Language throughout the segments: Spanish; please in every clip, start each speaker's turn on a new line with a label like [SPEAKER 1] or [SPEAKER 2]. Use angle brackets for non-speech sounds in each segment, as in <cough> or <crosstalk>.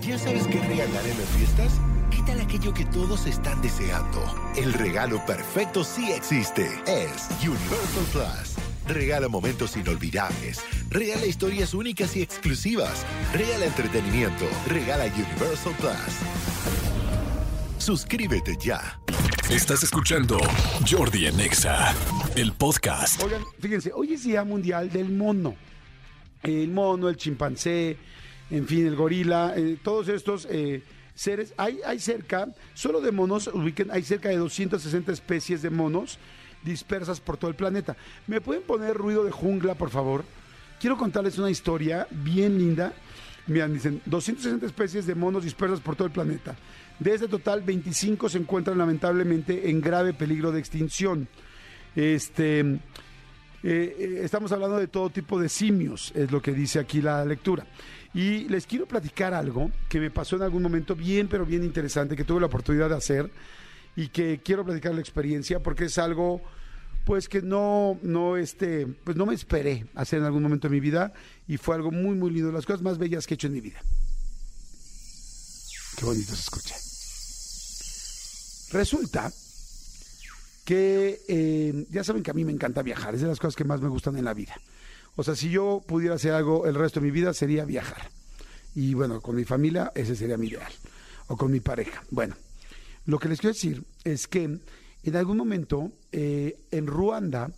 [SPEAKER 1] ¿Ya sabes qué regalar en las fiestas? ¿Qué tal aquello que todos están deseando? El regalo perfecto sí existe. Es Universal Plus. Regala momentos inolvidables. Regala historias únicas y exclusivas. Regala entretenimiento. Regala Universal Plus. Suscríbete ya.
[SPEAKER 2] Estás escuchando Jordi Anexa, el podcast.
[SPEAKER 3] Oigan, fíjense, hoy es Día Mundial del Mono. El mono, el chimpancé, en fin, el gorila, eh, todos estos eh, seres. Hay, hay cerca, solo de monos, ubiquen, hay cerca de 260 especies de monos dispersas por todo el planeta. ¿Me pueden poner ruido de jungla, por favor? Quiero contarles una historia bien linda. Miren, dicen 260 especies de monos dispersas por todo el planeta. De este total, 25 se encuentran lamentablemente en grave peligro de extinción. Este, eh, estamos hablando de todo tipo de simios, es lo que dice aquí la lectura. Y les quiero platicar algo que me pasó en algún momento bien, pero bien interesante, que tuve la oportunidad de hacer y que quiero platicar la experiencia porque es algo pues que no no este pues no me esperé hacer en algún momento de mi vida y fue algo muy muy lindo, las cosas más bellas que he hecho en mi vida. Qué bonito se escucha. Resulta que eh, ya saben que a mí me encanta viajar, es de las cosas que más me gustan en la vida. O sea, si yo pudiera hacer algo el resto de mi vida sería viajar. Y bueno, con mi familia ese sería mi ideal. O con mi pareja. Bueno, lo que les quiero decir es que en algún momento eh, en Ruanda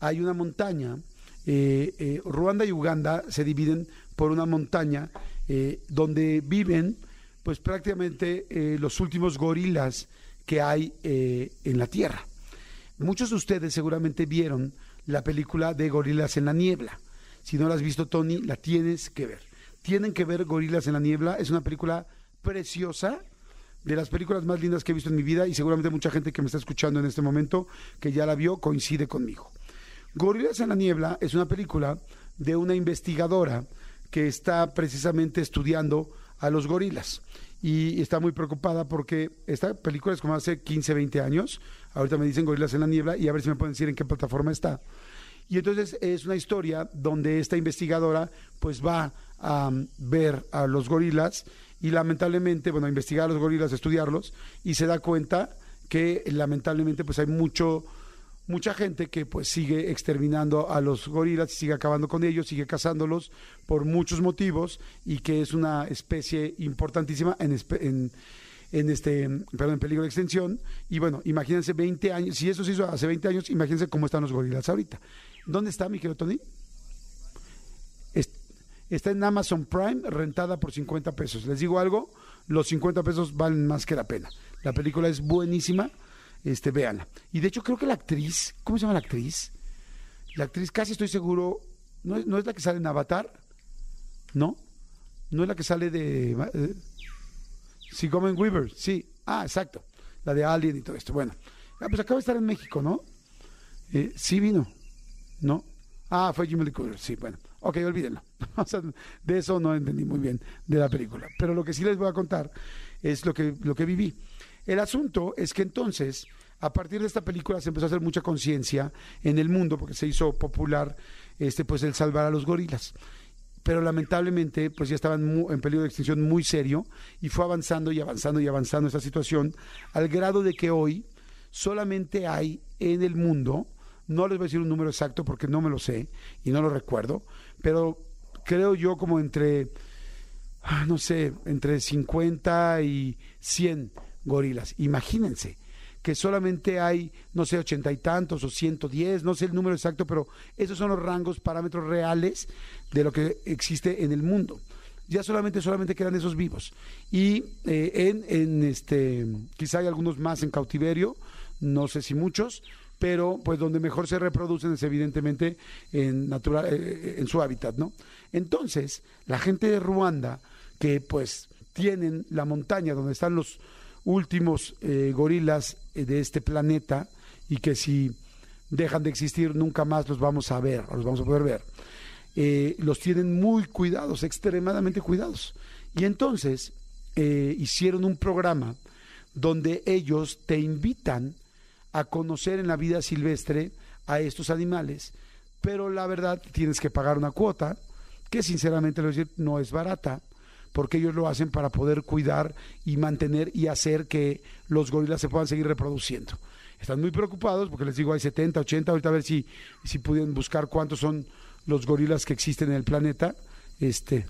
[SPEAKER 3] hay una montaña. eh, eh, Ruanda y Uganda se dividen por una montaña donde viven pues prácticamente los últimos gorilas que hay en la Tierra. Muchos de ustedes seguramente vieron la película de Gorilas en la Niebla. Si no la has visto, Tony, la tienes que ver. Tienen que ver Gorilas en la Niebla. Es una película preciosa, de las películas más lindas que he visto en mi vida y seguramente mucha gente que me está escuchando en este momento que ya la vio coincide conmigo. Gorilas en la Niebla es una película de una investigadora que está precisamente estudiando a los gorilas y está muy preocupada porque esta película es como hace 15, 20 años. Ahorita me dicen Gorilas en la Niebla y a ver si me pueden decir en qué plataforma está. Y entonces es una historia donde esta investigadora pues va a um, ver a los gorilas y lamentablemente, bueno, a investigar a los gorilas, a estudiarlos y se da cuenta que lamentablemente pues hay mucho mucha gente que pues sigue exterminando a los gorilas, sigue acabando con ellos, sigue cazándolos por muchos motivos y que es una especie importantísima en, en, en este, perdón, en peligro de extinción. Y bueno, imagínense 20 años, si eso se hizo hace 20 años, imagínense cómo están los gorilas ahorita. ¿Dónde está, mi querido Tony? Es- Está en Amazon Prime, rentada por 50 pesos. Les digo algo, los 50 pesos valen más que la pena. La película es buenísima, este, véanla. Y de hecho creo que la actriz, ¿cómo se llama la actriz? La actriz casi estoy seguro, ¿no es, no es la que sale en Avatar? ¿No? ¿No es la que sale de... eh, Sigourney Weaver, sí. Ah, exacto. La de Alien y todo esto. Bueno, ah, pues acaba de estar en México, ¿no? Eh, sí vino, ¿no? Ah, fue Jimmy Lee Curtis, sí, bueno. Ok, olvídenlo. <laughs> De eso no entendí muy bien de la película. Pero lo que sí les voy a contar es lo que, lo que viví. El asunto es que entonces, a partir de esta película se empezó a hacer mucha conciencia en el mundo, porque se hizo popular este, pues el salvar a los gorilas pero lamentablemente pues ya estaban en peligro de extinción muy serio y fue avanzando y avanzando y avanzando esta situación al grado de que hoy solamente hay en el mundo, no les voy a decir un número exacto porque no me lo sé y no lo recuerdo, pero creo yo como entre, ah, no sé, entre 50 y 100 gorilas. Imagínense que solamente hay, no sé, ochenta y tantos o 110, no sé el número exacto, pero esos son los rangos, parámetros reales de lo que existe en el mundo. Ya solamente, solamente quedan esos vivos. Y eh, en, en este, quizá hay algunos más en cautiverio, no sé si muchos, pero pues donde mejor se reproducen es evidentemente en natural, eh, en su hábitat, ¿no? Entonces, la gente de Ruanda, que pues tienen la montaña donde están los últimos eh, gorilas eh, de este planeta y que si dejan de existir nunca más los vamos a ver, los vamos a poder ver, eh, los tienen muy cuidados, extremadamente cuidados. Y entonces eh, hicieron un programa donde ellos te invitan a conocer en la vida silvestre a estos animales, pero la verdad tienes que pagar una cuota, que sinceramente no es barata, porque ellos lo hacen para poder cuidar y mantener y hacer que los gorilas se puedan seguir reproduciendo. Están muy preocupados porque les digo hay 70, 80, ahorita a ver si, si pueden buscar cuántos son los gorilas que existen en el planeta. Este,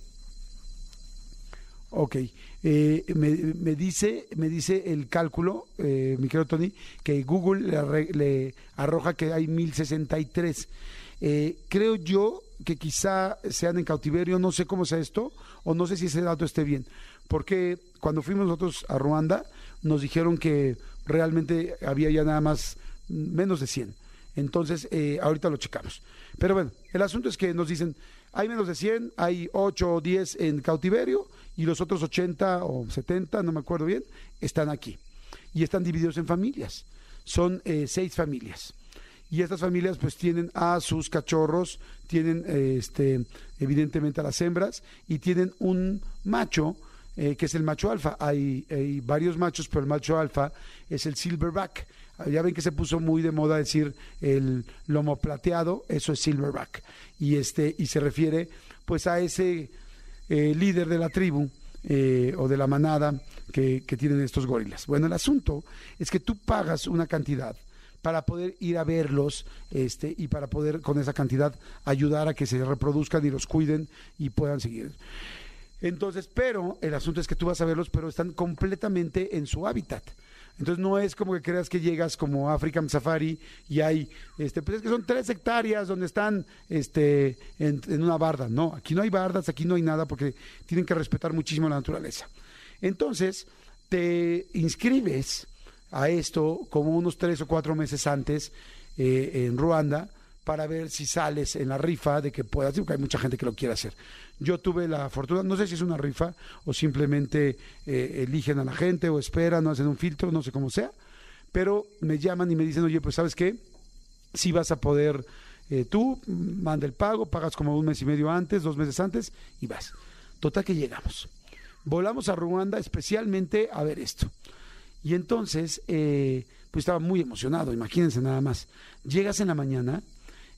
[SPEAKER 3] Ok, eh, me, dice, me dice el cálculo, eh, mi querido Tony, que Google le, arroja que hay 1063. Eh, creo yo que quizá sean en cautiverio, no sé cómo sea esto, o no sé si ese dato esté bien, porque cuando fuimos nosotros a Ruanda nos dijeron que realmente había ya nada más menos de 100. Entonces, eh, ahorita lo checamos. Pero bueno, el asunto es que nos dicen, hay menos de 100, hay 8 o 10 en cautiverio y los otros 80 o 70, no me acuerdo bien, están aquí. Y están divididos en familias. Son eh, seis familias. Y estas familias pues tienen a sus cachorros, tienen este, evidentemente a las hembras y tienen un macho eh, que es el macho alfa. Hay, hay, varios machos, pero el macho alfa es el silverback. Ya ven que se puso muy de moda decir el lomo plateado, eso es silverback. Y, este, y se refiere pues a ese eh, líder de la tribu eh, o de la manada que, que tienen estos gorilas. Bueno, el asunto es que tú pagas una cantidad para poder ir a verlos este, y para poder con esa cantidad ayudar a que se reproduzcan y los cuiden y puedan seguir. Entonces, pero el asunto es que tú vas a verlos, pero están completamente en su hábitat. Entonces no es como que creas que llegas como African Safari y hay, este, pues es que son tres hectáreas donde están este, en, una barda. No, aquí no hay bardas, aquí no hay nada porque tienen que respetar muchísimo la naturaleza. Entonces te inscribes a esto como unos tres o cuatro meses antes eh, en Ruanda para ver si sales en la rifa de que puedas, digo que hay mucha gente que lo quiere hacer. Yo tuve la fortuna, no sé si es una rifa o simplemente eh, eligen a la gente o esperan o hacen un filtro, no sé cómo sea, pero me llaman y me dicen, oye, pues sabes qué, si vas a poder, eh, tú manda el pago, pagas como un mes y medio antes, dos meses antes y vas. Total que llegamos. Volamos a Ruanda especialmente a ver esto. Y entonces, eh, pues estaba muy emocionado, imagínense nada más. Llegas en la mañana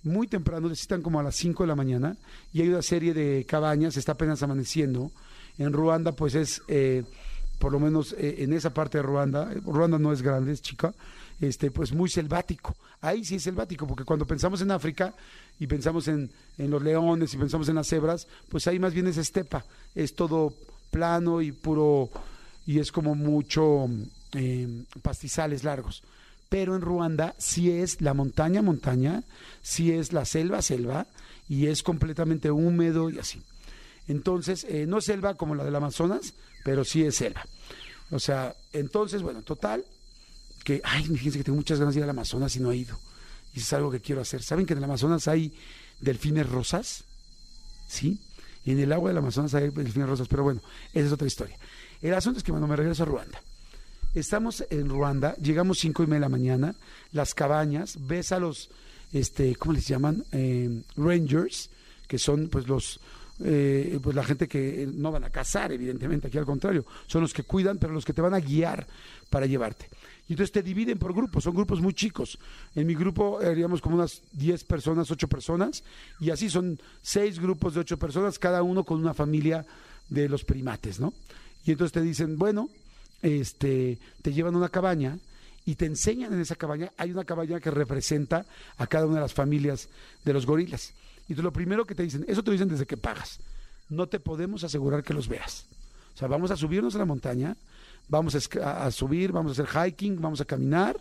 [SPEAKER 3] muy temprano, necesitan como a las 5 de la mañana, y hay una serie de cabañas, está apenas amaneciendo. En Ruanda, pues es, eh, por lo menos eh, en esa parte de Ruanda, Ruanda no es grande, es chica, este, pues muy selvático. Ahí sí es selvático, porque cuando pensamos en África y pensamos en, en los leones y pensamos en las cebras, pues ahí más bien es estepa, es todo plano y puro, y es como mucho eh, pastizales largos pero en Ruanda sí es la montaña, montaña, sí es la selva, selva, y es completamente húmedo y así. Entonces, eh, no selva como la del Amazonas, pero sí es selva. O sea, entonces, bueno, total, que, ay, fíjense que tengo muchas ganas de ir al Amazonas y no he ido. Y es algo que quiero hacer. ¿Saben que en el Amazonas hay delfines rosas? ¿Sí? Y en el agua del Amazonas hay delfines rosas, pero bueno, esa es otra historia. El asunto es que cuando me regreso a Ruanda, Estamos en Ruanda, llegamos cinco y media de la mañana, las cabañas, ves a los, este, ¿cómo les llaman? Eh, rangers, que son pues los, eh, pues la gente que no van a cazar, evidentemente, aquí al contrario, son los que cuidan, pero los que te van a guiar para llevarte. Y entonces te dividen por grupos, son grupos muy chicos. En mi grupo haríamos como unas 10 personas, 8 personas, y así son seis grupos de 8 personas, cada uno con una familia de los primates, ¿no? Y entonces te dicen, bueno, este, te llevan a una cabaña y te enseñan en esa cabaña, hay una cabaña que representa a cada una de las familias de los gorilas. Y lo primero que te dicen, eso te dicen desde que pagas, no te podemos asegurar que los veas. O sea, vamos a subirnos a la montaña, vamos a, subir, vamos a hacer hiking, vamos a caminar,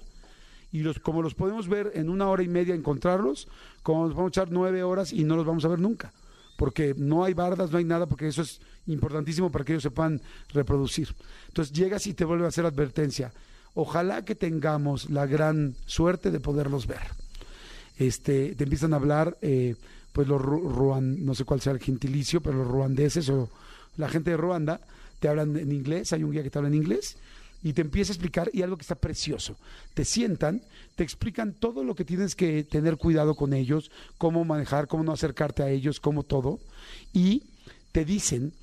[SPEAKER 3] y los, como los podemos ver en una hora y media encontrarlos, como nos vamos a echar nueve horas y no los vamos a ver nunca porque no hay bardas, no hay nada, porque eso es importantísimo para que ellos se puedan reproducir. Entonces llegas y te vuelve a hacer advertencia. Ojalá que tengamos la gran suerte de poderlos ver. Este, te empiezan a hablar, eh, pues los ruan, no sé cuál sea el gentilicio, pero los ruandeses o la gente de Ruanda te hablan en inglés, hay un guía que te habla en inglés y te empieza a explicar y algo que está precioso. Te sientan, te explican todo lo que tienes que tener cuidado con ellos, cómo manejar, cómo no acercarte a ellos, cómo todo. Y te dicen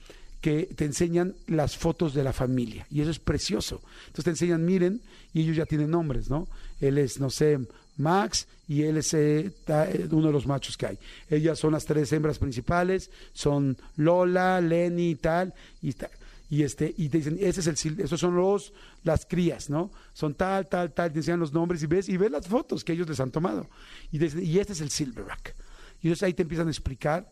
[SPEAKER 3] que te enseñan las fotos de la familia y eso es precioso. Entonces te enseñan, miren, y ellos ya tienen nombres, ¿no? Él es, no sé, Max y él es eh, uno de los machos que hay. Ellas son las tres hembras principales, son Lola, Lenny y tal, y ta- y este y te dicen ese es el esos son los las crías no son tal tal tal te enseñan los nombres y ves y ves las fotos que ellos les han tomado. Y dicen y este es el silverback y entonces ahí te empiezan a explicar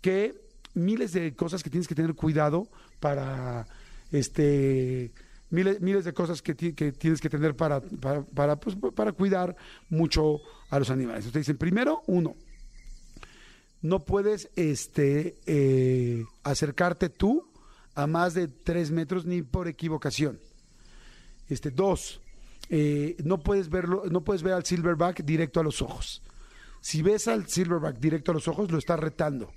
[SPEAKER 3] que miles de cosas que tienes que tener cuidado para este miles, miles de cosas que, que tienes que tener para para para, pues, para cuidar mucho a los animales. Entonces dicen primero uno no puedes este eh, acercarte tú a más de tres metros ni por equivocación. Este, dos, eh, no puedes verlo, no puedes ver al silverback directo a los ojos. Si ves al silverback directo a los ojos, lo estás retando.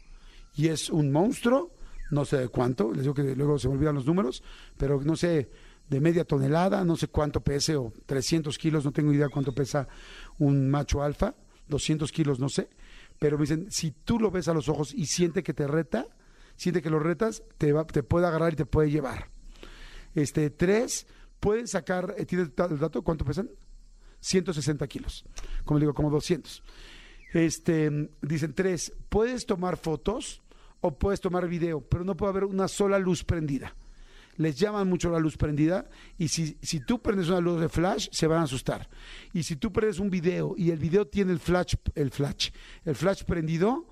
[SPEAKER 3] Y es un monstruo, no sé de cuánto, les digo que luego se me olvidan los números, pero no sé, de media tonelada, no sé cuánto pese, o 300 kilos, no tengo idea cuánto pesa un macho alfa, 200 kilos, no sé. Pero me dicen, si tú lo ves a los ojos y siente que te reta, siente que lo retas, te, va, te puede agarrar y te puede llevar. Este, tres, pueden sacar, eh, ¿tienes el dato? ¿Cuánto pesan? 160 kilos. Como digo, como 200. Este, dicen tres, puedes tomar fotos o puedes tomar video, pero no puede haber una sola luz prendida. Les llaman mucho la luz prendida y si, si tú prendes una luz de flash, se van a asustar. Y si tú prendes un video y el video tiene el flash, el flash, el flash prendido,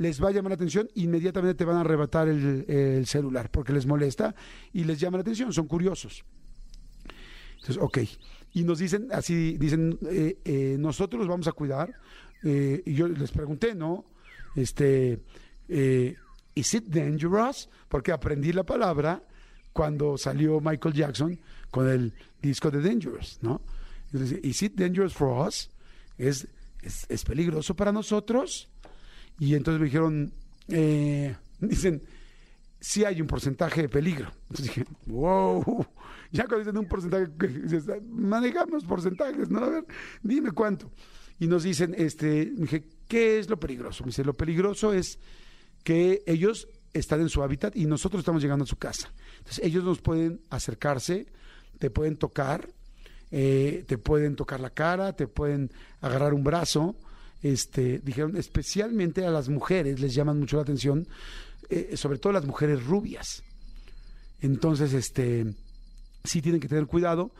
[SPEAKER 3] les va a llamar la atención, inmediatamente te van a arrebatar el, el celular porque les molesta y les llama la atención, son curiosos. Entonces, ok. Y nos dicen, así dicen, eh, eh, nosotros los vamos a cuidar. Eh, y yo les pregunté, ¿no? Este, ¿is it dangerous? Porque aprendí la palabra cuando salió Michael Jackson con el disco de Dangerous, ¿no? Entonces, ¿is it dangerous for us? ¿Es, es, es peligroso para nosotros? Y entonces me dijeron, eh, <laughs> dicen, sí hay un porcentaje de peligro. Entonces dije, wow, <laughs> ya cuando dicen un porcentaje, <laughs> manejamos porcentajes, ¿no? A ver, dime cuánto. Y nos dicen, este, dije, ¿qué es lo peligroso? Me dice, lo peligroso es que ellos están en su hábitat y nosotros estamos llegando a su casa. Entonces ellos nos pueden acercarse, te pueden tocar, eh, te pueden tocar la cara, te pueden agarrar un brazo. Este, dijeron, especialmente a las mujeres les llaman mucho la atención, eh, sobre todo las mujeres rubias. Entonces, este, sí tienen que tener cuidado.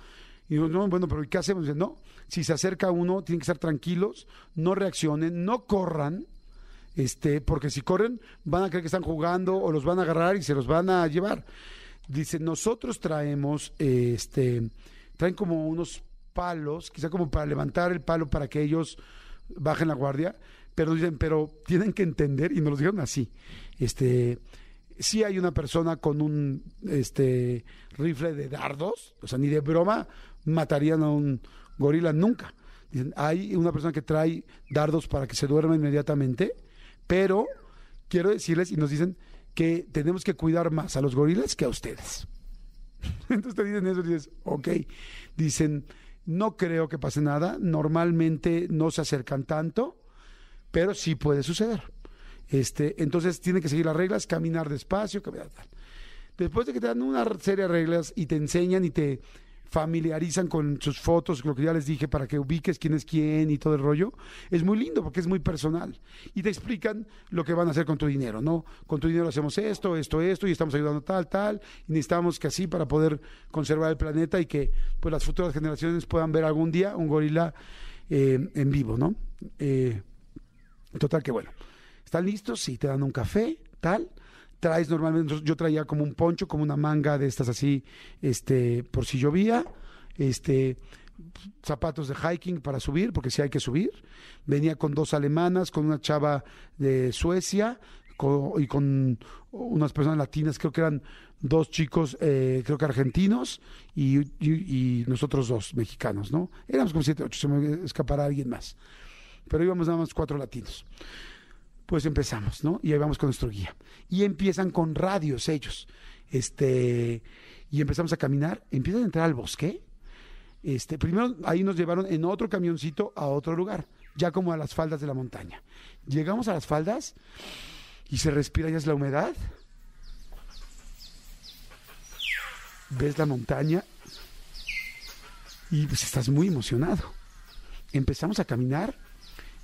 [SPEAKER 3] Y no, bueno, pero ¿qué hacemos? Dice, no, si se acerca uno, tienen que estar tranquilos, no reaccionen, no corran, este, porque si corren van a creer que están jugando o los van a agarrar y se los van a llevar. Dice, nosotros traemos, este, traen como unos palos, quizá como para levantar el palo para que ellos bajen la guardia, pero dicen, pero tienen que entender, y nos lo dijeron así, este, si hay una persona con un este rifle de dardos, o sea, ni de broma matarían a un gorila nunca. Dicen, hay una persona que trae dardos para que se duerma inmediatamente, pero quiero decirles, y nos dicen que tenemos que cuidar más a los gorilas que a ustedes. <laughs> Entonces te dicen eso y dices, ok. Dicen, no creo que pase nada, normalmente no se acercan tanto, pero sí puede suceder. Este, entonces tienen que seguir las reglas, caminar despacio, caminar tal. Después de que te dan una serie de reglas y te enseñan y te familiarizan con sus fotos, lo que ya les dije, para que ubiques quién es quién y todo el rollo, es muy lindo porque es muy personal. Y te explican lo que van a hacer con tu dinero, ¿no? Con tu dinero hacemos esto, esto, esto, y estamos ayudando tal, tal, y necesitamos que así para poder conservar el planeta y que pues las futuras generaciones puedan ver algún día un gorila eh, en vivo, ¿no? Eh, total que bueno. ¿Están listos? Sí, te dan un café, tal. Traes normalmente, yo traía como un poncho, como una manga de estas así, este, por si llovía, este, zapatos de hiking para subir, porque sí hay que subir. Venía con dos alemanas, con una chava de Suecia y con unas personas latinas, creo que eran dos chicos, eh, creo que argentinos, y, y- y nosotros dos mexicanos, ¿no? Éramos como siete, ocho, se me escapará alguien más. Pero íbamos nada más cuatro latinos. Pues empezamos, ¿no? Y ahí vamos con nuestro guía. Y empiezan con radios ellos. Este, y empezamos a caminar, empiezan a entrar al bosque. Este, primero ahí nos llevaron en otro camioncito a otro lugar, ya como a las faldas de la montaña. Llegamos a las faldas y se respira ya es la humedad. Ves la montaña y pues estás muy emocionado. empezamos a caminar.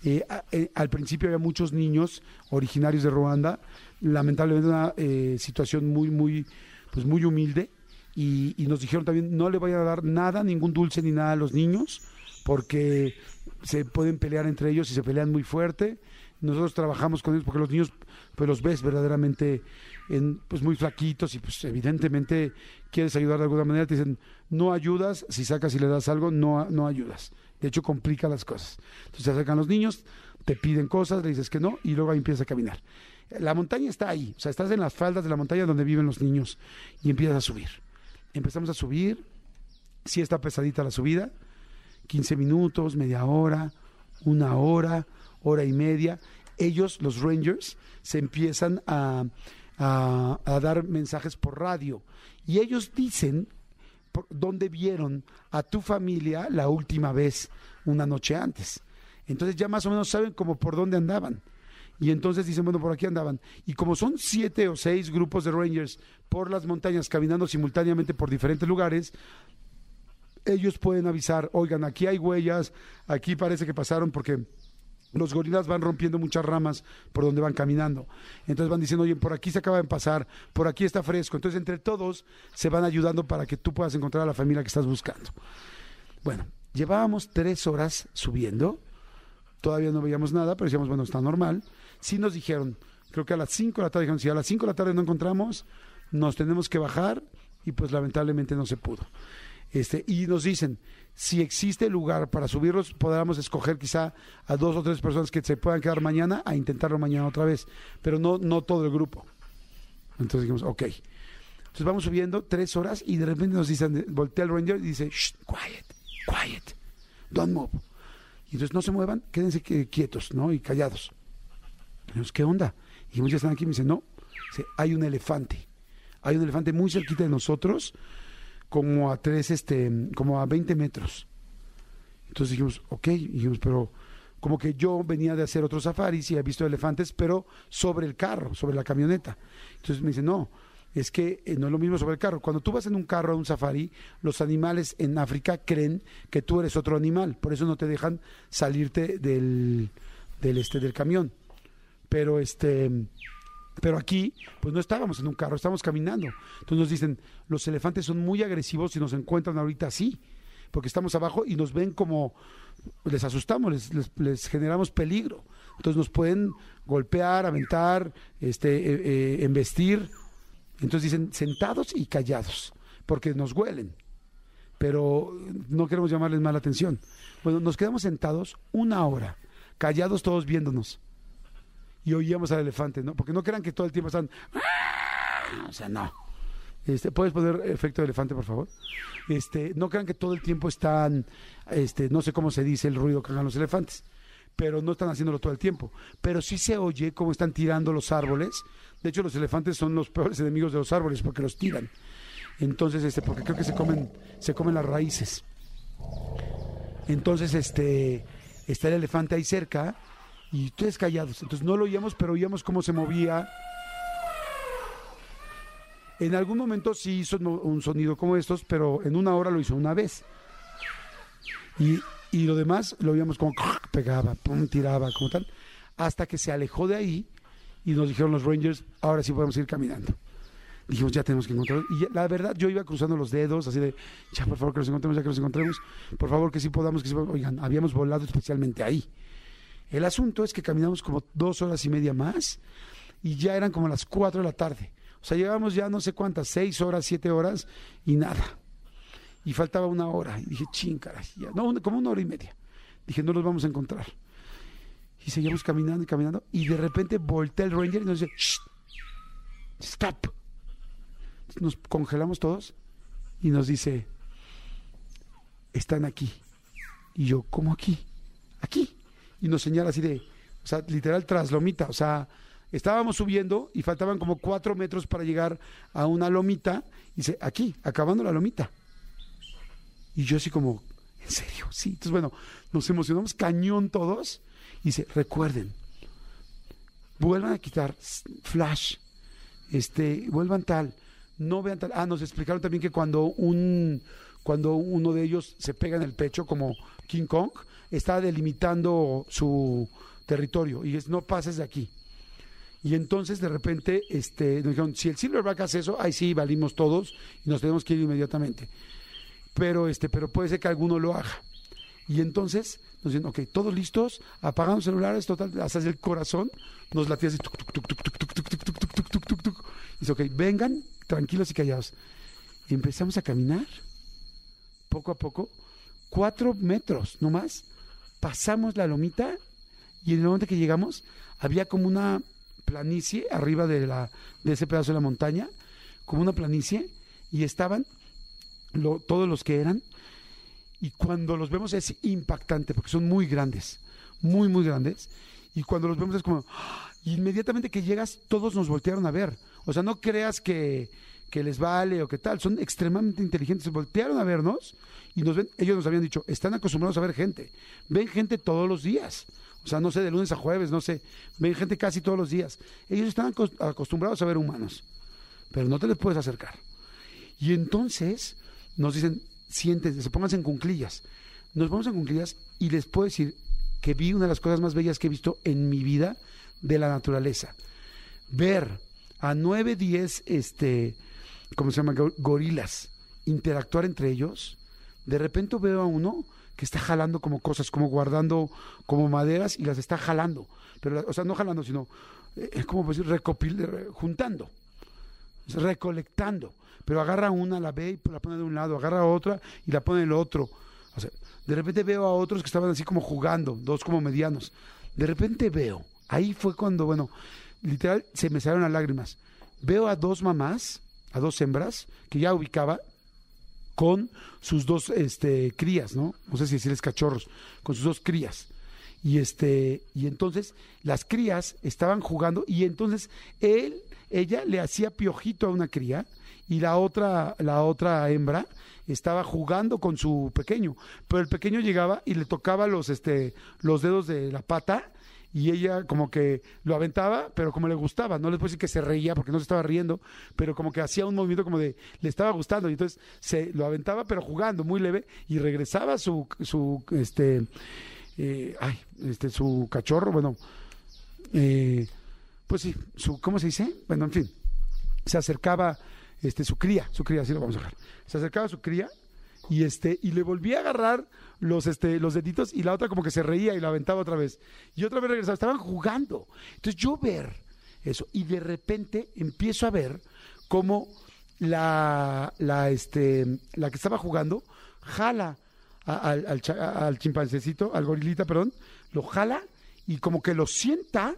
[SPEAKER 3] Eh, eh, al principio había muchos niños originarios de Ruanda, lamentablemente una eh, situación muy, muy, pues muy humilde. Y, y nos dijeron también no le vayan a dar nada, ningún dulce ni nada a los niños, porque se pueden pelear entre ellos y se pelean muy fuerte. Nosotros trabajamos con ellos porque los niños, pues los ves verdaderamente en, pues muy flaquitos y pues evidentemente quieres ayudar de alguna manera, te dicen no ayudas, si sacas y le das algo, no, no ayudas. De hecho, complica las cosas. Entonces se acercan los niños, te piden cosas, le dices que no y luego ahí empiezas a caminar. La montaña está ahí, o sea, estás en las faldas de la montaña donde viven los niños y empiezas a subir. Empezamos a subir, sí está pesadita la subida, 15 minutos, media hora, una hora, hora y media. Ellos, los Rangers, se empiezan a, a- dar mensajes por radio y ellos dicen dónde vieron a tu familia la última vez, una noche antes. Entonces ya más o menos saben como por dónde andaban. Y entonces dicen, bueno, por aquí andaban. Y como son siete o seis grupos de Rangers por las montañas caminando simultáneamente por diferentes lugares, ellos pueden avisar, oigan, aquí hay huellas, aquí parece que pasaron porque los gorilas van rompiendo muchas ramas por donde van caminando. Entonces van diciendo, oye, por aquí se acaba de pasar, por aquí está fresco. Entonces entre todos se van ayudando para que tú puedas encontrar a la familia que estás buscando. Bueno, llevábamos tres horas subiendo, todavía no veíamos nada, pero decíamos, bueno, está normal. Sí nos dijeron, creo que a las 5 de la tarde, dijeron, si a las 5 de la tarde no encontramos, nos tenemos que bajar y pues lamentablemente no se pudo. Este, y nos dicen, si existe lugar para subirlos, podamos escoger quizá a dos o tres personas que se puedan quedar mañana a intentarlo mañana otra vez, pero no, no todo el grupo. Entonces dijimos, ok. Entonces vamos subiendo tres horas y de repente nos dicen, voltea el ranger y dice, quiet, quiet, don't move. Y entonces no se muevan, quédense quietos, ¿no? Y callados. Y dijimos, ¿qué onda? Y dijimos, ya están aquí. Me dice, no, Dice, hay un elefante. Hay un elefante muy cerquita de nosotros, como a tres, este, como a 20 metros. Entonces dijimos, ok, dijimos, pero como que yo venía de hacer otros safaris y he visto elefantes, pero sobre el carro, sobre la camioneta. Entonces me dice, no, es que eh, no es lo mismo sobre el carro. Cuando tú vas en un carro a un safari, los animales en África creen que tú eres otro animal, por eso no te dejan salirte del, del, este, del camión. Pero este pero aquí, pues no estábamos en un carro, estábamos caminando. Entonces nos dicen, los elefantes son muy agresivos y nos encuentran ahorita así, porque estamos abajo y nos ven como, les asustamos, les, les- les generamos peligro. Entonces nos pueden golpear, aventar, este, eh, eh, embestir. Entonces dicen, sentados y callados, porque nos huelen. Pero no queremos llamarles mala atención. Bueno, nos quedamos sentados una hora, callados todos viéndonos y oíamos al elefante, ¿no? Porque no crean que todo el tiempo están. "Ah", O sea, no. Este, ¿Puedes poner efecto de elefante, por favor? Este, no crean que todo el tiempo están, este, no sé cómo se dice el ruido que hagan los elefantes, pero no están haciéndolo todo el tiempo. Pero sí se oye cómo están tirando los árboles. De hecho, los elefantes son los peores enemigos de los árboles porque los tiran. Entonces, este, porque creo que se comen, se comen las raíces. Entonces, este, está el elefante ahí cerca y ustedes callados. Entonces no lo oíamos, pero oíamos cómo se movía. En algún momento sí hizo un sonido como estos, pero en una hora lo hizo una vez. Y, y lo demás lo oíamos como <laughs> pegaba, pum, tiraba, como tal, hasta que se alejó de ahí y nos dijeron los Rangers, ahora sí podemos ir caminando. Dijimos, ya tenemos que encontrarlos. Y la verdad, yo iba cruzando los dedos, así de, ya por favor que los encontremos, ya que los encontremos, por favor que sí podamos, que sí podamos. Oigan, habíamos volado especialmente ahí. El asunto es que caminamos como dos horas y media más y ya eran como las cuatro de la tarde. O sea, llevábamos ya no sé cuántas, seis horas, siete horas y nada. Y faltaba una hora. Y dije, ching. No, una- como una hora y media. Dije, no los vamos a encontrar. Y seguimos caminando y caminando. Y de repente voltea el ranger y nos dice, "Shh, stop. Nos congelamos todos y nos dice, están aquí. Y yo, ¿cómo aquí? Aquí. Y nos señala así de, o sea, literal tras lomita. O sea, estábamos subiendo y faltaban como cuatro metros para llegar a una lomita. Y dice, aquí, acabando la lomita. Y yo así como, ¿en serio? Sí. Entonces, bueno, nos emocionamos cañón todos. Y dice, recuerden, vuelvan a quitar flash, este, vuelvan tal, no vean tal. Ah, nos explicaron también que cuando un cuando uno de ellos se pega en el pecho como King Kong, está delimitando su territorio y es no pases de aquí. Y entonces de repente este, nos dijeron, si el Silverback hace eso, ahí sí valimos todos y nos tenemos que ir inmediatamente. Pero, este, pero puede ser que alguno lo haga. Y entonces nos dicen, ok, todos listos, apagamos celulares, total, hasta el corazón nos latía así, tuc, tuc, tuc, tuc, tuc, tuc, tuc, tuc, tuc, tuc, tuc, tuc, dice, ok, vengan tranquilos y callados. Y empezamos a caminar, poco a poco, cuatro metros nomás, pasamos la lomita y en el momento que llegamos había como una planicie arriba de, la, de ese pedazo de la montaña, como una planicie, y estaban todos los que eran, y cuando los vemos es impactante, porque son muy grandes, muy, muy grandes, y cuando los vemos es como, ¡ah! inmediatamente que llegas, todos nos voltearon a ver, o sea, no creas que, que les vale o qué tal, son extremadamente inteligentes, voltearon a vernos, y nos ven, ellos nos habían dicho, están acostumbrados a ver gente, ven gente todos los días, o sea, no sé, de lunes a jueves, no sé, ven gente casi todos los días, ellos están acos- acostumbrados a ver humanos, pero no te les puedes acercar. Y entonces nos dicen, siéntense, se pónganse en cunclillas. Nos vamos en cunclillas y les puedo decir que vi una de las cosas más bellas que he visto en mi vida de la naturaleza. Ver a nueve, diez, este, ¿cómo se llama? Go- Gorilas interactuar entre ellos. De repente veo a uno que está jalando como cosas, como guardando como maderas y las está jalando. Pero, o sea, no jalando, sino, eh, es como pues, recopil, re- juntando recolectando, pero agarra una, la ve y la pone de un lado, agarra otra y la pone del otro. O sea, de repente veo a otros que estaban así como jugando, dos como medianos. De repente veo, ahí fue cuando, bueno, literal se me salieron las lágrimas. Veo a dos mamás, a dos hembras, que ya ubicaba, con sus dos este, crías, ¿no? No sé si decirles cachorros, con sus dos crías. Y este, y entonces las crías estaban jugando, y entonces él, ella le hacía piojito a una cría, y la otra, la otra hembra estaba jugando con su pequeño. Pero el pequeño llegaba y le tocaba los, este, los dedos de la pata, y ella como que lo aventaba, pero como le gustaba, no les puedo decir que se reía porque no se estaba riendo, pero como que hacía un movimiento como de le estaba gustando y entonces se lo aventaba pero jugando muy leve y regresaba su su este eh, ay, este su cachorro, bueno, eh, pues sí, su ¿cómo se dice? Bueno, en fin, se acercaba este su cría, su cría, así lo vamos a dejar. Se acercaba a su cría y este y le volvía a agarrar los este los deditos y la otra como que se reía y la aventaba otra vez y otra vez regresaba estaban jugando entonces yo ver eso y de repente empiezo a ver cómo la la este la que estaba jugando jala al, al, al gorilita perdón lo jala y como que lo sienta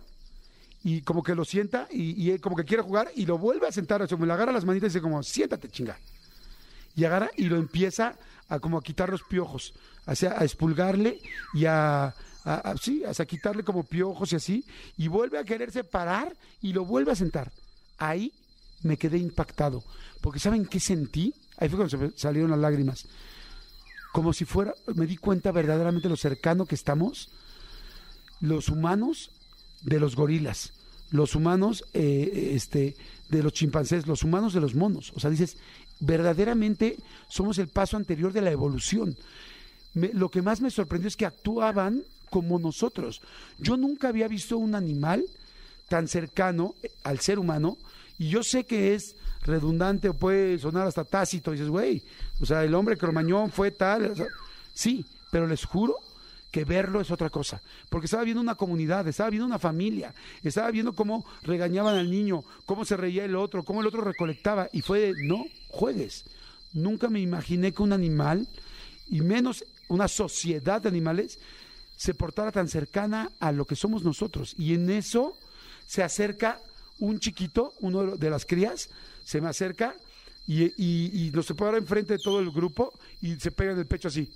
[SPEAKER 3] y como que lo sienta y, como que quiere jugar y lo vuelve a sentar, o sea, me le agarra las manitas y dice como, siéntate, chinga. Y agarra y lo empieza a como a quitar los piojos, sea, a expulgarle y a, a- sí, quitarle como piojos y así, y vuelve a quererse parar y lo vuelve a sentar. Ahí me quedé impactado, porque ¿saben qué sentí? Ahí fue cuando se salieron las lágrimas. Como si fuera, me di cuenta verdaderamente lo cercano que estamos los humanos de los gorilas, los humanos eh, este, de los chimpancés, los humanos de los monos. O sea, dices, verdaderamente somos el paso anterior de la evolución. Me- lo que más me sorprendió es que actuaban como nosotros. Yo nunca había visto un animal tan cercano eh, al ser humano y yo sé que es redundante o puede sonar hasta tácito. Dices, güey, o sea, el hombre cromañón fue tal. sí, pero les juro verlo es otra cosa, porque estaba viendo una comunidad, estaba viendo una familia, estaba viendo cómo regañaban al niño, cómo se reía el otro, cómo el otro recolectaba, y fue de, no juegues. Nunca me imaginé que un animal, y menos una sociedad de animales, se portara tan cercana a lo que somos nosotros. Y en eso se acerca un chiquito, uno de las crías, se me acerca y, y, y nos se para enfrente de todo el grupo y se pega en el pecho así.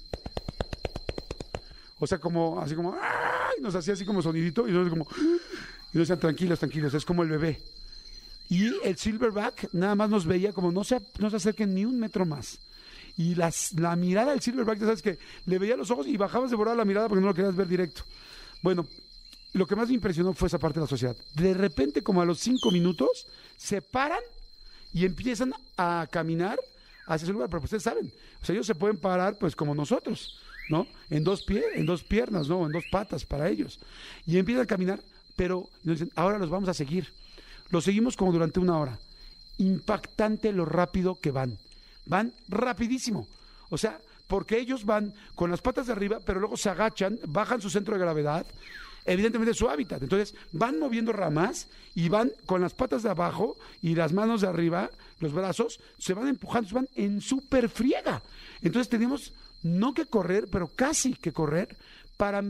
[SPEAKER 3] O sea, como, así como, ¡ay! nos hacía así como sonidito y nosotros como, y nos decían, tranquilos, tranquilos, es como el bebé. Y el silverback nada más nos veía como no se, no se acerquen ni un metro más. Y las, la mirada del silverback, ya sabes que le veía los ojos y bajabas de volada la mirada porque no lo querías ver directo. Bueno, lo que más me impresionó fue esa parte de la sociedad. De repente, como a los cinco minutos, se paran y empiezan a caminar hacia ese lugar, pero pues ustedes saben, o sea, ellos se pueden parar pues como nosotros, ¿no? En dos pies, en dos piernas, ¿no? En dos patas para ellos. Y empiezan a caminar, pero nos dicen, ahora los vamos a seguir. Los seguimos como durante una hora. Impactante lo rápido que van. Van rapidísimo. O sea, porque ellos van con las patas de arriba, pero luego se agachan, bajan su centro de gravedad, evidentemente su hábitat. Entonces van moviendo ramas y van con las patas de abajo y las manos de arriba, los brazos, se van empujando, se van en súper friega. Entonces tenemos no que correr, pero casi que correr para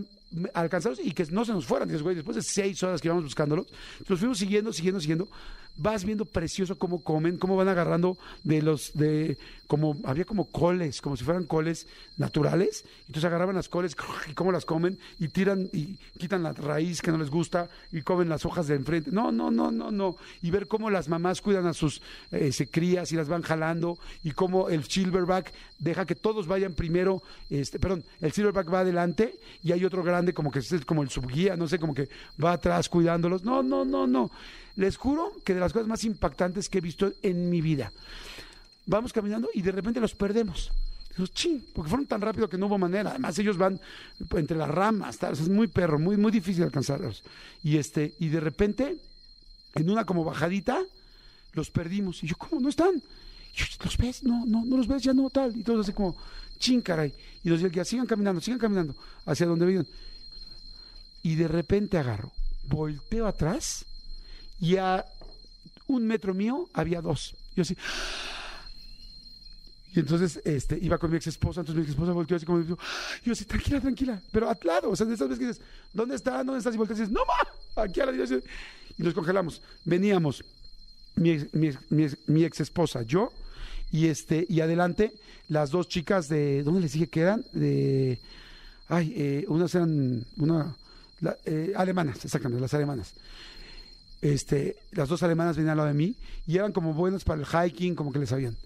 [SPEAKER 3] alcanzarlos y que no se nos fueran. Después de seis horas que íbamos buscándolos, los fuimos siguiendo, siguiendo, siguiendo. Vas viendo precioso cómo comen, cómo van agarrando de los, de, como, había como coles, como si fueran coles naturales. Entonces agarraban las coles y cómo las comen y tiran y quitan la raíz que no les gusta y comen las hojas de enfrente. No, no, no, no, no. Y ver cómo las mamás cuidan a sus eh, crías y las van jalando y cómo el silverback deja que todos vayan primero, este, perdón, el silverback va adelante y hay otro grande como que es como el subguía, no sé, como que va atrás cuidándolos. No, no, no, no. Les juro que de las cosas más impactantes que he visto en mi vida. Vamos caminando y de repente los perdemos. Ching, porque fueron tan rápido que no hubo manera. Además, ellos van entre las ramas, es muy perro, muy, muy difícil alcanzarlos. Y este, y de repente, en una como bajadita, los perdimos. Y yo, ¿cómo no están? ¿los ves? No, no, no los ves, ya no, tal. Y todos así como, ching, caray. Y nos decía, sigan caminando, sigan caminando hacia donde viven. Y de repente agarro, volteo atrás y a un metro mío había dos. Yo así. Y entonces este, iba con mi ex esposa, entonces mi ex esposa volteó así como, yo así, tranquila, tranquila, pero al lado, o sea, de esas veces que dices, ¿dónde está? ¿Dónde estás? Y volteas y dices, no, ma, aquí a la dirección. Y nos congelamos. Veníamos, mi ex, mi, mi, mi ex esposa, yo, y este, y adelante, las dos chicas de, ¿dónde les dije que eran? De, ay, eh, unas eran, una, eh, alemanas, exactamente, las alemanas este, las dos alemanas venían al lado de mí y eran como buenas para el hiking, como que les sabían.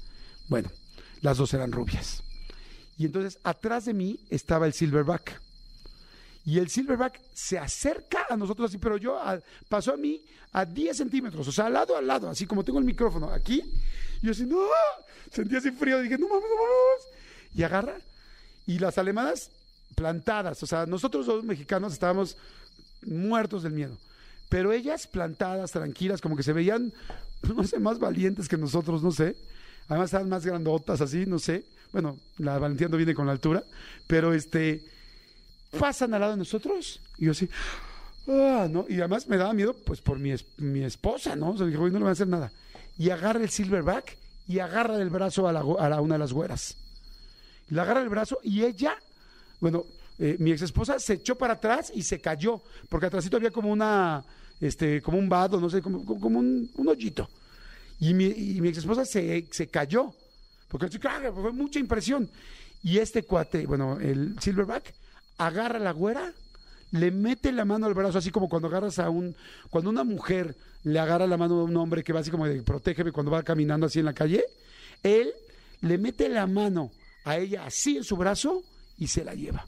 [SPEAKER 3] Bueno, las dos eran rubias. Y entonces atrás de mí estaba el silverback. Y el silverback se acerca a nosotros así, pero yo pasó a mí a 10 centímetros, o sea, al lado, al lado, así como tengo el micrófono aquí. Y yo así, no, sentí así frío, dije, no mames, no mames. Y agarra. Y las alemanas plantadas, o sea, nosotros los mexicanos estábamos muertos del miedo pero ellas plantadas, tranquilas, como que se veían, <laughs> no sé, más valientes que nosotros, no sé. Además estaban más grandotas así, no sé. Bueno, la valentía no viene con la altura, pero este, pasan al lado de nosotros y yo así, ah, ¿no? Y además me daba miedo, pues, por mi, mi esposa, ¿no? O sea, dije, no le voy a hacer nada. Y agarra el silverback y agarra del brazo a, la, a una de las güeras. La agarra el brazo y ella, bueno, eh, mi ex esposa se echó para atrás y se cayó, porque atrásito había como una, este, como un vado, no sé, como, como un, hoyito. Y mi, y mi ex esposa se, se cayó, porque fue mucha impresión. Y este cuate, bueno, el silverback, agarra la güera, le mete la mano al brazo, así como cuando agarras a un, cuando una mujer le agarra la mano a un hombre que va así como de protégeme cuando va caminando así en la calle, él le mete la mano a ella así en su brazo y se la lleva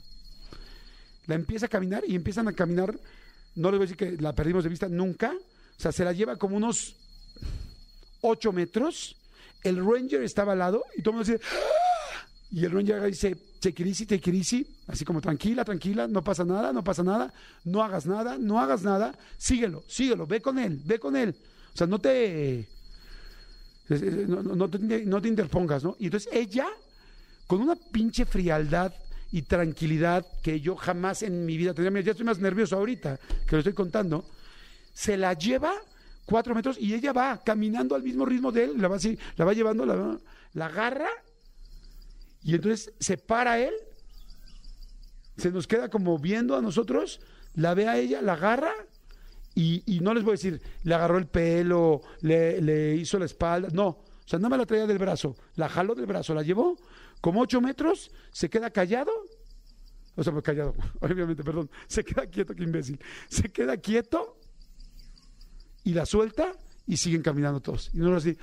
[SPEAKER 3] la empieza a caminar y empiezan a caminar, no les voy a decir que la perdimos de vista nunca, o sea, se la lleva como unos ocho metros, el ranger estaba al lado y todo el mundo dice, ¡Ah! y el ranger dice, take it easy, take it easy, así como tranquila, tranquila, no pasa nada, no pasa nada, no hagas nada, no hagas nada, síguelo, síguelo, ve con él, ve con él, o sea, no te... No, no, te, no te interpongas, ¿no? Y entonces ella, con una pinche frialdad y tranquilidad que yo jamás en mi vida tendría. ya estoy más nervioso ahorita que lo estoy contando. Se la lleva cuatro metros y ella va caminando al mismo ritmo de él, la va así, la va llevando, la, agarra y entonces se para él, se nos queda como viendo a nosotros, la ve a ella, la agarra y, no les voy a decir, le agarró el pelo, le, hizo la espalda, no, sea, nada más la traía del brazo, la jaló del brazo, la llevó como ocho metros, se queda callado. O sea, pues callado, <laughs> obviamente, perdón. Se queda quieto, qué imbécil. Se queda quieto y la suelta y siguen caminando todos. Y no así.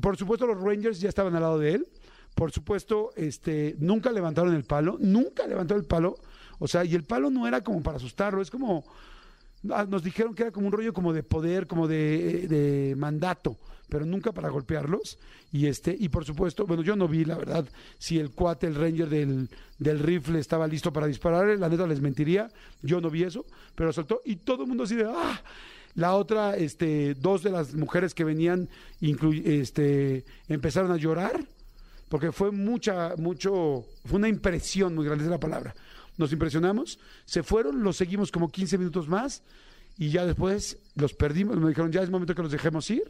[SPEAKER 3] Por supuesto, los Rangers ya estaban al lado de él. Por supuesto, este, nunca levantaron el palo, nunca levantaron el palo. O sea, y el palo no era como para asustarlo, es como, Nos dijeron que era como un rollo como de poder, como de, de mandato, pero nunca para golpearlos. Y este, y por supuesto, bueno, yo no vi, la verdad, si el cuate, el ranger del, del rifle estaba listo para dispararle, la neta les mentiría, yo no vi eso, pero soltó, y todo el mundo así de ¡ah! La otra, este, dos de las mujeres que venían, este, empezaron a llorar, porque fue mucha, mucho, fue una impresión muy grande, es la palabra. Nos impresionamos, se fueron, los seguimos como 15 minutos más y ya después los perdimos, me dijeron ya es momento que los dejemos ir,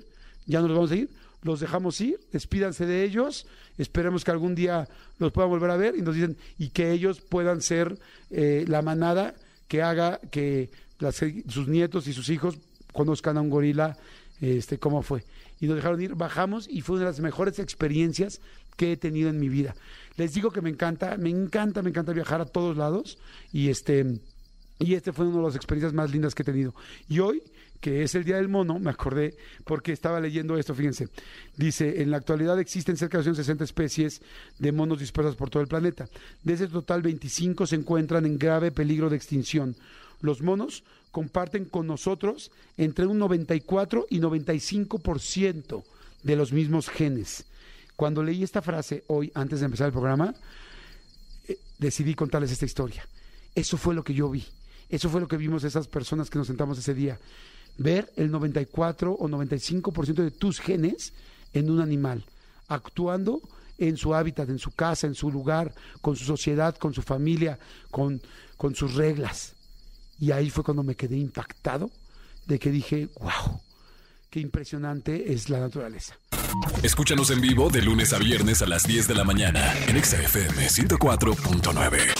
[SPEAKER 3] ya no los vamos a ir, los dejamos ir, despídanse de ellos, esperemos que algún día los puedan volver a ver y nos dicen y que ellos puedan ser eh, la manada que haga que las- sus nietos y sus hijos conozcan a un gorila este, cómo fue. Y nos dejaron ir, bajamos y fue una de las mejores experiencias que he tenido en mi vida. Les digo que me encanta, me encanta, me encanta viajar a todos lados y este y este fue una de las experiencias más lindas que he tenido. Y hoy, que es el Día del Mono, me acordé porque estaba leyendo esto, fíjense. Dice, en la actualidad existen cerca de 160 especies de monos dispersas por todo el planeta. De ese total, 25 se encuentran en grave peligro de extinción. Los monos comparten con nosotros entre un 94 y 95% de los mismos genes. Cuando leí esta frase hoy, antes de empezar el programa, eh, decidí contarles esta historia. Eso fue lo que yo vi. Eso fue lo que vimos esas personas que nos sentamos ese día. Ver el 94 o 95% de tus genes en un animal, actuando en su hábitat, en su casa, en su lugar, con su sociedad, con su familia, con, con sus reglas. Y ahí fue cuando me quedé impactado de que dije, wow, qué impresionante es la naturaleza.
[SPEAKER 2] Escúchanos en vivo de lunes a viernes a las 10 de la mañana en Exa FM 104.9.